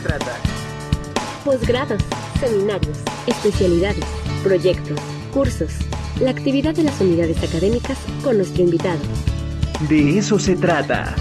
se trata. Posgrados, seminarios, especialidades, proyectos, cursos. La actividad de las unidades académicas con nuestro invitado. De eso se trata.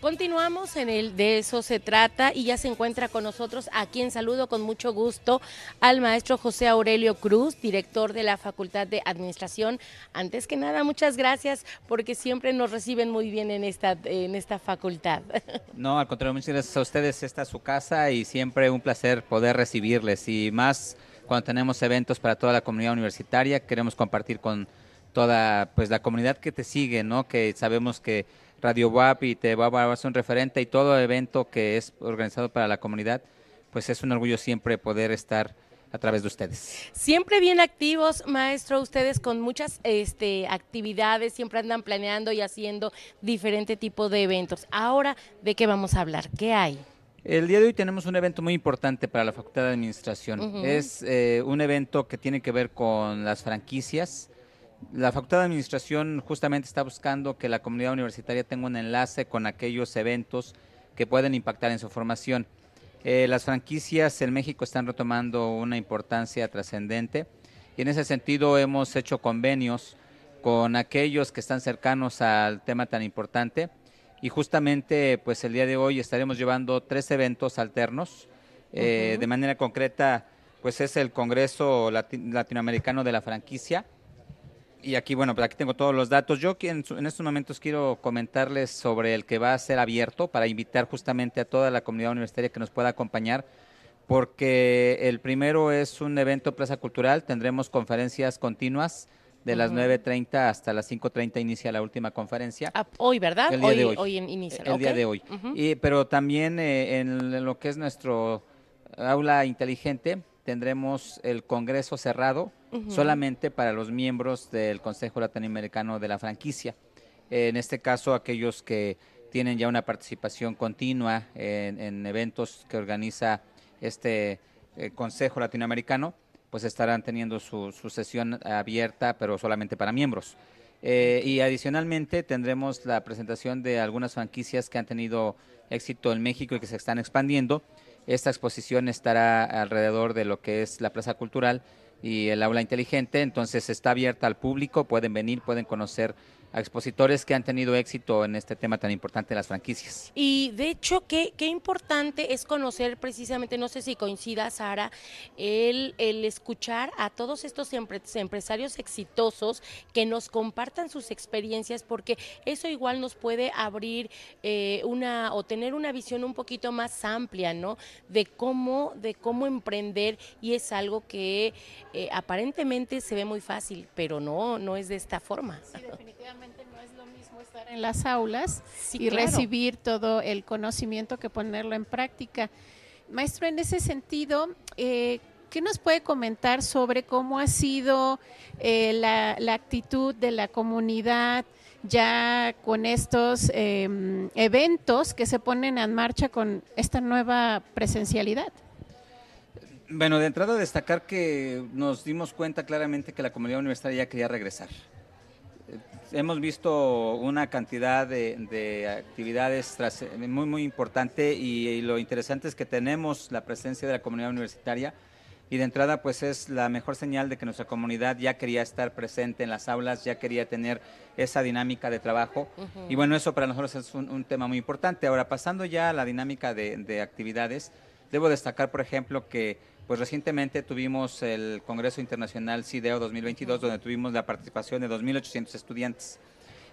Continuamos en el de eso se trata y ya se encuentra con nosotros a quien saludo con mucho gusto al maestro José Aurelio Cruz, director de la Facultad de Administración. Antes que nada, muchas gracias porque siempre nos reciben muy bien en esta en esta facultad. No, al contrario, muchas gracias a ustedes. Esta es su casa y siempre un placer poder recibirles y más cuando tenemos eventos para toda la comunidad universitaria, queremos compartir con toda pues la comunidad que te sigue, ¿no? Que sabemos que Radio WAP y te va un referente y todo evento que es organizado para la comunidad, pues es un orgullo siempre poder estar a través de ustedes. Siempre bien activos, maestro, ustedes con muchas este, actividades, siempre andan planeando y haciendo diferente tipo de eventos. Ahora, ¿de qué vamos a hablar? ¿Qué hay? El día de hoy tenemos un evento muy importante para la Facultad de Administración. Es eh, un evento que tiene que ver con las franquicias, la Facultad de Administración justamente está buscando que la comunidad universitaria tenga un enlace con aquellos eventos que pueden impactar en su formación. Eh, las franquicias en México están retomando una importancia trascendente y en ese sentido hemos hecho convenios con aquellos que están cercanos al tema tan importante y justamente pues el día de hoy estaremos llevando tres eventos alternos. Eh, de manera concreta pues es el Congreso Latinoamericano de la Franquicia, y aquí, bueno, pues aquí tengo todos los datos. Yo en, en, estos momentos quiero comentarles sobre el que va a ser abierto para invitar justamente a toda la comunidad universitaria que nos pueda acompañar, porque el primero es un evento Plaza Cultural, tendremos conferencias continuas de las 9.30 hasta las 5.30 inicia la última conferencia. Ah, hoy, ¿verdad? El día hoy, de hoy. hoy inicia. El día de hoy. y, pero también eh, en lo que es nuestro aula inteligente, tendremos el Congreso cerrado solamente para los miembros del Consejo Latinoamericano de la Franquicia. En este caso, aquellos que tienen ya una participación continua en, eventos que organiza este eh, Consejo Latinoamericano, pues estarán teniendo su, sesión abierta, pero solamente para miembros. Eh, y adicionalmente tendremos la presentación de algunas franquicias que han tenido éxito en México y que se están expandiendo esta exposición estará alrededor de lo que es la Plaza Cultural y el aula inteligente, entonces está abierta al público, pueden venir, pueden conocer a expositores que han tenido éxito en este tema tan importante de las franquicias. Y de hecho, qué, qué importante es conocer precisamente, no sé si coincida Sara, el, el escuchar a todos estos empresarios exitosos que nos compartan sus experiencias, porque eso igual nos puede abrir eh, una o tener una visión un poquito más amplia, ¿no? De cómo, de cómo emprender y es algo que eh, aparentemente se ve muy fácil, pero no, no es de esta forma. Sí, definitivamente no es lo mismo estar en las aulas y recibir todo el conocimiento que ponerlo en práctica. Maestro, en ese sentido, eh, ¿qué nos puede comentar sobre cómo ha sido eh, la, actitud de la comunidad ya con estos em, eventos que se ponen en marcha con esta nueva presencialidad? Bueno, de entrada destacar que nos dimos cuenta claramente que la comunidad universitaria ya quería regresar hemos visto una cantidad de, actividades muy, muy importante y, lo interesante es que tenemos la presencia de la comunidad universitaria y de entrada pues es la mejor señal de que nuestra comunidad ya quería estar presente en las aulas, ya quería tener esa dinámica de trabajo y bueno, eso para nosotros es un, tema muy importante. Ahora, pasando ya a la dinámica de actividades, debo destacar por ejemplo que pues recientemente tuvimos el Congreso Internacional CIDEO 2022, donde tuvimos la participación de 2.800 estudiantes.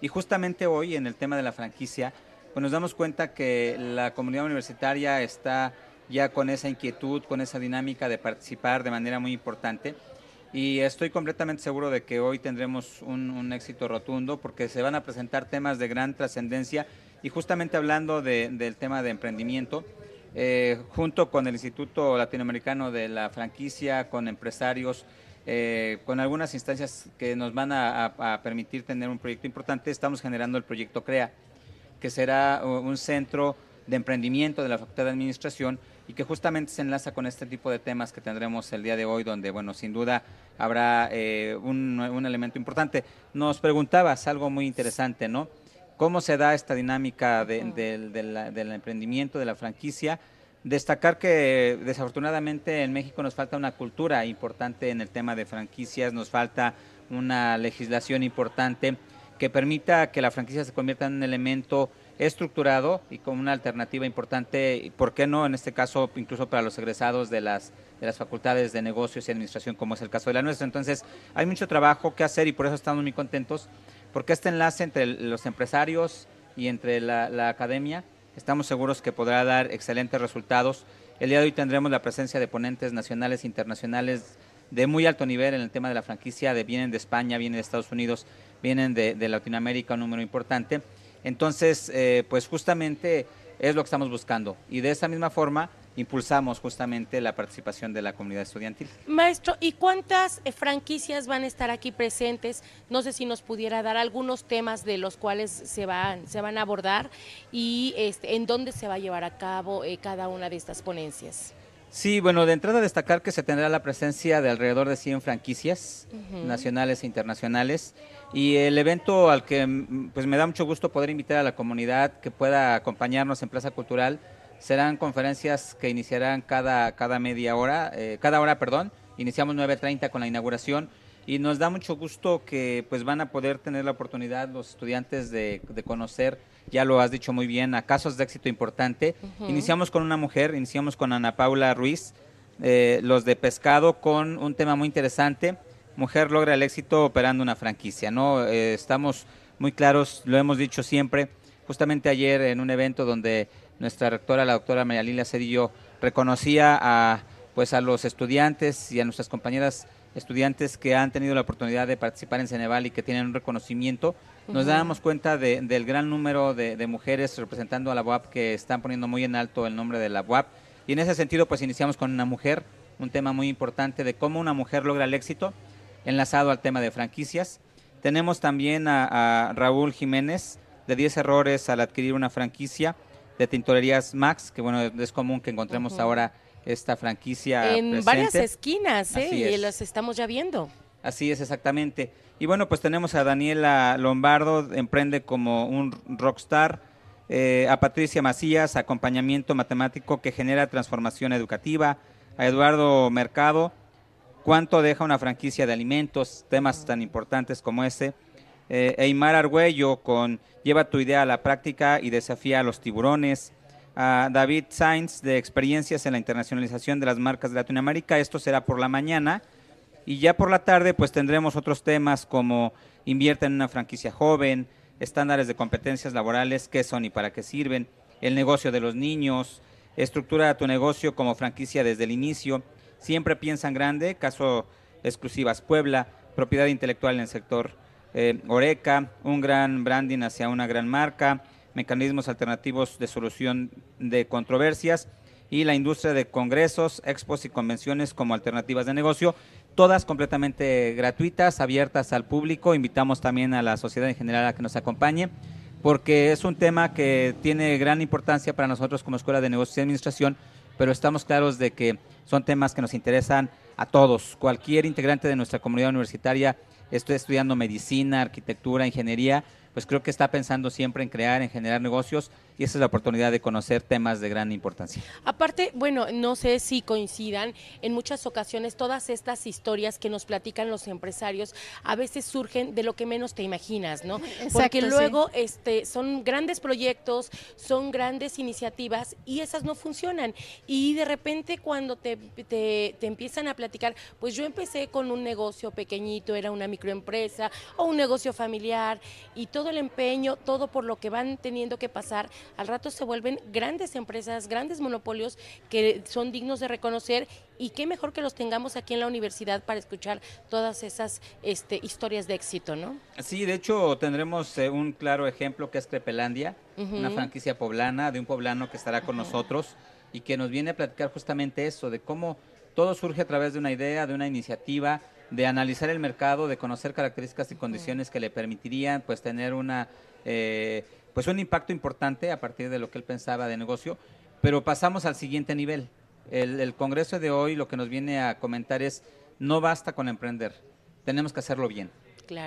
Y justamente hoy, en el tema de la franquicia, pues nos damos cuenta que la comunidad universitaria está ya con esa inquietud, con esa dinámica de participar de manera muy importante. Y estoy completamente seguro de que hoy tendremos un, éxito rotundo porque se van a presentar temas de gran trascendencia y justamente hablando del tema de emprendimiento, eh, junto con el Instituto Latinoamericano de la Franquicia, con empresarios, eh, con algunas instancias que nos van a, permitir tener un proyecto importante, estamos generando el proyecto CREA, que será un centro de emprendimiento de la Facultad de Administración y que justamente se enlaza con este tipo de temas que tendremos el día de hoy, donde, bueno, sin duda habrá eh, un, un elemento importante. Nos preguntabas algo muy interesante, ¿no? ¿Cómo se da esta dinámica del emprendimiento, de la franquicia? Destacar que desafortunadamente en México nos falta una cultura importante en el tema de franquicias, nos falta una legislación importante que permita que la franquicia se convierta en un elemento estructurado y con una alternativa importante, ¿por qué no? En este caso, incluso para los egresados de las, de las facultades de negocios y administración, como es el caso de la nuestra. Entonces, hay mucho trabajo que hacer y por eso estamos muy contentos, porque este enlace entre los empresarios y entre la, academia, estamos seguros que podrá dar excelentes resultados. El día de hoy tendremos la presencia de ponentes nacionales e internacionales de muy alto nivel en el tema de la franquicia, de vienen de España, vienen de Estados Unidos, vienen de, de Latinoamérica, un número importante. Entonces, eh, pues justamente es lo que estamos buscando y de esa misma forma impulsamos justamente la participación de la comunidad estudiantil. Maestro, ¿y cuántas eh, franquicias van a estar aquí presentes? No sé si nos pudiera dar algunos temas de los cuales se van, se van a abordar y este, en dónde se va a llevar a cabo eh, cada una de estas ponencias. Sí, bueno, de entrada destacar que se tendrá la presencia de alrededor de 100 franquicias nacionales e internacionales y el evento al que mm, pues me da mucho gusto poder invitar a la comunidad que pueda acompañarnos en Plaza Cultural serán conferencias que iniciarán cada, cada media hora, eh, cada hora, perdón, iniciamos 9.30 con la inauguración y nos da mucho gusto que pues van a poder tener la oportunidad los estudiantes de, conocer, ya lo has dicho muy bien, a casos de éxito importante. Iniciamos con una mujer, iniciamos con Ana Paula Ruiz, eh, los de pescado, con un tema muy interesante. Mujer logra el éxito operando una franquicia, ¿no? Eh, estamos muy claros, lo hemos dicho siempre, justamente ayer en un evento donde nuestra rectora, la doctora María Lilia Cedillo, reconocía a, pues, a los estudiantes y a nuestras compañeras estudiantes que han tenido la oportunidad de participar en Ceneval y que tienen un reconocimiento, nos damos cuenta del gran número de, mujeres representando a la UAP que están poniendo muy en alto el nombre de la UAP. Y en ese sentido, pues iniciamos con una mujer, un tema muy importante de cómo una mujer logra el éxito, enlazado al tema de franquicias. Tenemos también a, Raúl Jiménez, de 10 errores al adquirir una franquicia de tintorerías Max, que bueno, es común que encontremos ahora esta franquicia. En varias esquinas, ¿eh? Y los estamos ya viendo. Así es, exactamente. Y bueno, pues tenemos a Daniela Lombardo, emprende como un rockstar, eh, a Patricia Macías, acompañamiento matemático que genera transformación educativa, a Eduardo Mercado, cuánto deja una franquicia de alimentos, temas tan importantes como ese. Eh, Eymar Argüello con Lleva tu idea a la práctica y desafía a los tiburones David Sainz de experiencias en la internacionalización de las marcas de Latinoamérica. Esto será por la mañana. Y ya por la tarde pues tendremos otros temas como invierte en una franquicia joven, estándares de competencias laborales, qué son y para qué sirven, el negocio de los niños, estructura tu negocio como franquicia desde el inicio, siempre piensan grande, caso exclusivas Puebla, propiedad intelectual en el sector eh, Oreca, un gran branding hacia una gran marca, mecanismos alternativos de solución de controversias y la industria de congresos, expos y convenciones como alternativas de negocio, todas completamente gratuitas, abiertas al público. Invitamos también a la sociedad en general a que nos acompañe, porque es un tema que tiene gran importancia para nosotros como Escuela de Negocios y Administración, pero estamos claros de que son temas que nos interesan a todos. Cualquier integrante de nuestra comunidad universitaria, esté estudiando medicina, arquitectura, ingeniería, pues creo que está pensando siempre en crear, en generar negocios y esa es la oportunidad de conocer temas de gran importancia. Aparte, bueno, no sé si coincidan, en muchas ocasiones todas estas historias que nos platican los empresarios a veces surgen de lo que menos te imaginas, ¿no? Porque luego este, son grandes proyectos, son grandes iniciativas y esas no funcionan. Y de repente cuando te, te, te empiezan a platicar, pues yo empecé con un negocio pequeñito, era una microempresa o un negocio familiar y todo el empeño, todo por lo que van teniendo que pasar, al rato se vuelven grandes empresas, grandes monopolios que son dignos de reconocer y qué mejor que los tengamos aquí en la universidad para escuchar todas esas este, historias de éxito, ¿no? Sí, de hecho tendremos eh, un claro ejemplo que es Crepelandia, una franquicia poblana de un poblano que estará con nosotros y que nos viene a platicar justamente eso, de cómo todo surge a través de una idea, de una iniciativa, de analizar el mercado, de conocer características y condiciones que le permitirían pues tener una eh, pues un impacto importante a partir de lo que él pensaba de negocio, pero pasamos al siguiente nivel. El, Congreso de hoy lo que nos viene a comentar es, no basta con emprender, tenemos que hacerlo bien.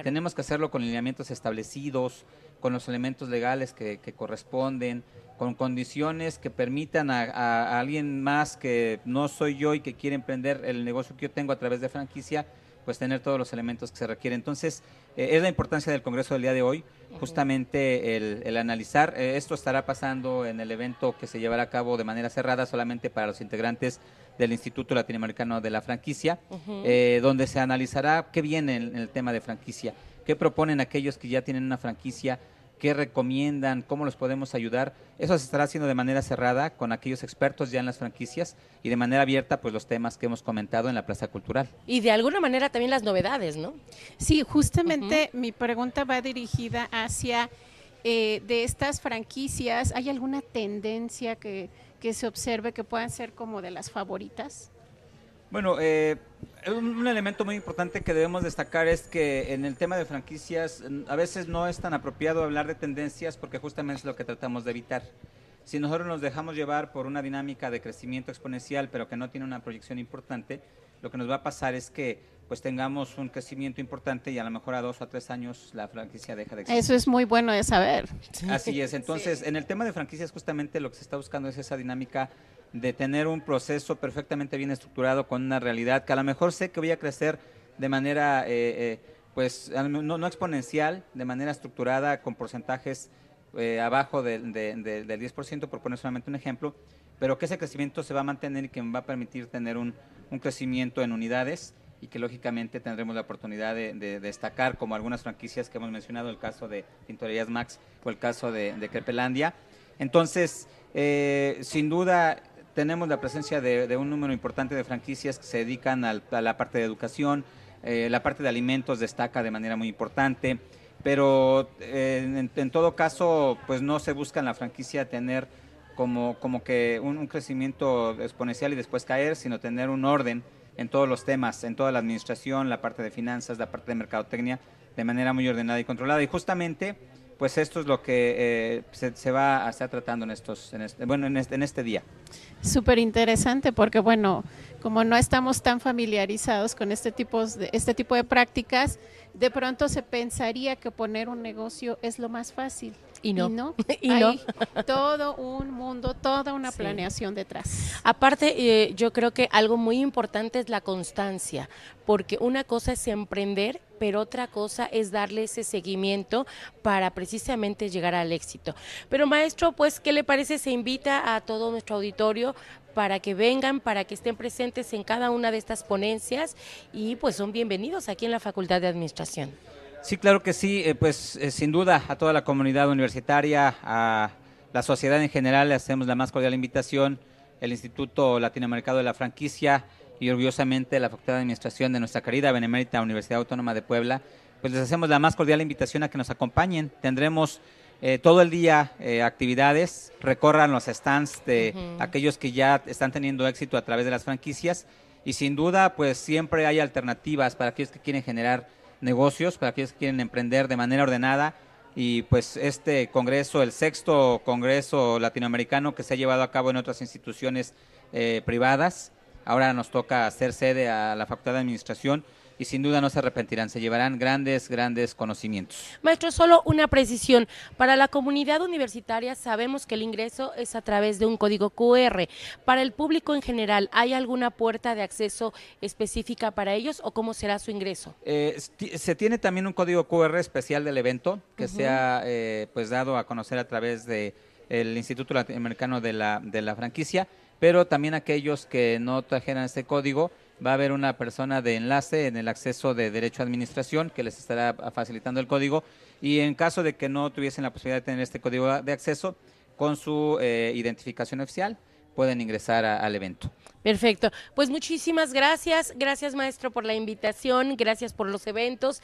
Tenemos que hacerlo con lineamientos establecidos, con los elementos legales que, corresponden, con condiciones que permitan a, alguien más que no soy yo y que quiere emprender el negocio que yo tengo a través de franquicia, pues tener todos los elementos que se requieren. Entonces, eh, es la importancia del Congreso del día de hoy, justamente el, analizar. Eh, esto estará pasando en el evento que se llevará a cabo de manera cerrada solamente para los integrantes del Instituto Latinoamericano de la Franquicia, eh, donde se analizará qué viene en el tema de franquicia, qué proponen aquellos que ya tienen una franquicia qué recomiendan, cómo los podemos ayudar. Eso se estará haciendo de manera cerrada con aquellos expertos ya en las franquicias y de manera abierta pues los temas que hemos comentado en la Plaza Cultural. Y de alguna manera también las novedades, ¿no? Sí, justamente mi pregunta va dirigida hacia eh, de estas franquicias, ¿hay alguna tendencia que, que se observe que puedan ser como de las favoritas? Bueno, eh, un, elemento muy importante que debemos destacar es que en el tema de franquicias a veces no es tan apropiado hablar de tendencias porque justamente es lo que tratamos de evitar. Si nosotros nos dejamos llevar por una dinámica de crecimiento exponencial pero que no tiene una proyección importante, lo que nos va a pasar es que pues tengamos un crecimiento importante y a lo mejor a dos o tres años la franquicia deja de existir. Eso es muy bueno de saber. Así es. Entonces, en el tema de franquicias justamente lo que se está buscando es esa dinámica de tener un proceso perfectamente bien estructurado con una realidad que a lo mejor sé que voy a crecer de manera, eh, eh, pues, no, exponencial, de manera estructurada, con porcentajes eh, abajo del 10%, por poner solamente un ejemplo, pero que ese crecimiento se va a mantener y que me va a permitir tener un, crecimiento en unidades y que lógicamente tendremos la oportunidad de, destacar como algunas franquicias que hemos mencionado, el caso de Tintorerías Max o el caso de, Crepelandia. Entonces, sin duda, tenemos la presencia de, un número importante de franquicias que se dedican a la parte de educación, eh, la parte de alimentos destaca de manera muy importante, pero eh, en, todo caso, pues no se busca en la franquicia tener como, como que un, crecimiento exponencial y después caer, sino tener un orden en todos los temas, en toda la administración, la parte de finanzas, la parte de mercadotecnia, de manera muy ordenada y controlada. Y justamente pues esto es lo que eh, se, va a estar tratando en estos, en este, bueno, en este, en este día. Súper interesante porque bueno, como no estamos tan familiarizados con este tipo de, este tipo de prácticas, de pronto se pensaría que poner un negocio es lo más fácil. Y no. Y no. Hay todo un mundo, toda una planeación detrás. Aparte, eh, yo creo que algo muy importante es la constancia, porque una cosa es emprender, pero otra cosa es darle ese seguimiento para precisamente llegar al éxito. Pero maestro, pues, ¿qué le parece? Se invita a todo nuestro auditorio para que vengan, para que estén presentes en cada una de estas ponencias y pues son bienvenidos aquí en la Facultad de Administración. Sí, claro que sí, eh, pues eh, sin duda a toda la comunidad universitaria, a la sociedad en general le hacemos la más cordial invitación, el Instituto Latinoamericano de la Franquicia y orgullosamente la Facultad de Administración de nuestra querida Benemérita Universidad Autónoma de Puebla, pues les hacemos la más cordial invitación a que nos acompañen. Tendremos eh, todo el día actividades, recorran los stands de aquellos que ya están teniendo éxito a través de las franquicias y sin duda pues siempre hay alternativas para aquellos que quieren generar negocios, para aquellos que quieren emprender de manera ordenada. Y pues este congreso, el sexto congreso latinoamericano que se ha llevado a cabo en otras instituciones eh, privadas, ahora nos toca hacer sede a la Facultad de Administración y sin duda no se arrepentirán, se llevarán grandes, grandes conocimientos. Maestro, solo una precisión. Para la comunidad universitaria sabemos que el ingreso es a través de un código QR. Para el público en general, ¿hay alguna puerta de acceso específica para ellos o cómo será su ingreso? Eh, se tiene también un código QR especial del evento que se ha eh, pues dado a conocer a través de el Instituto Latinoamericano de la, de la Franquicia, pero también aquellos que no trajeran este código va a haber una persona de enlace en el acceso de Derecho a Administración que les estará facilitando el código y en caso de que no tuviesen la posibilidad de tener este código de acceso, con su eh, identificación oficial pueden ingresar al evento. Perfecto. Pues muchísimas gracias. Gracias, maestro, por la invitación. Gracias por los eventos.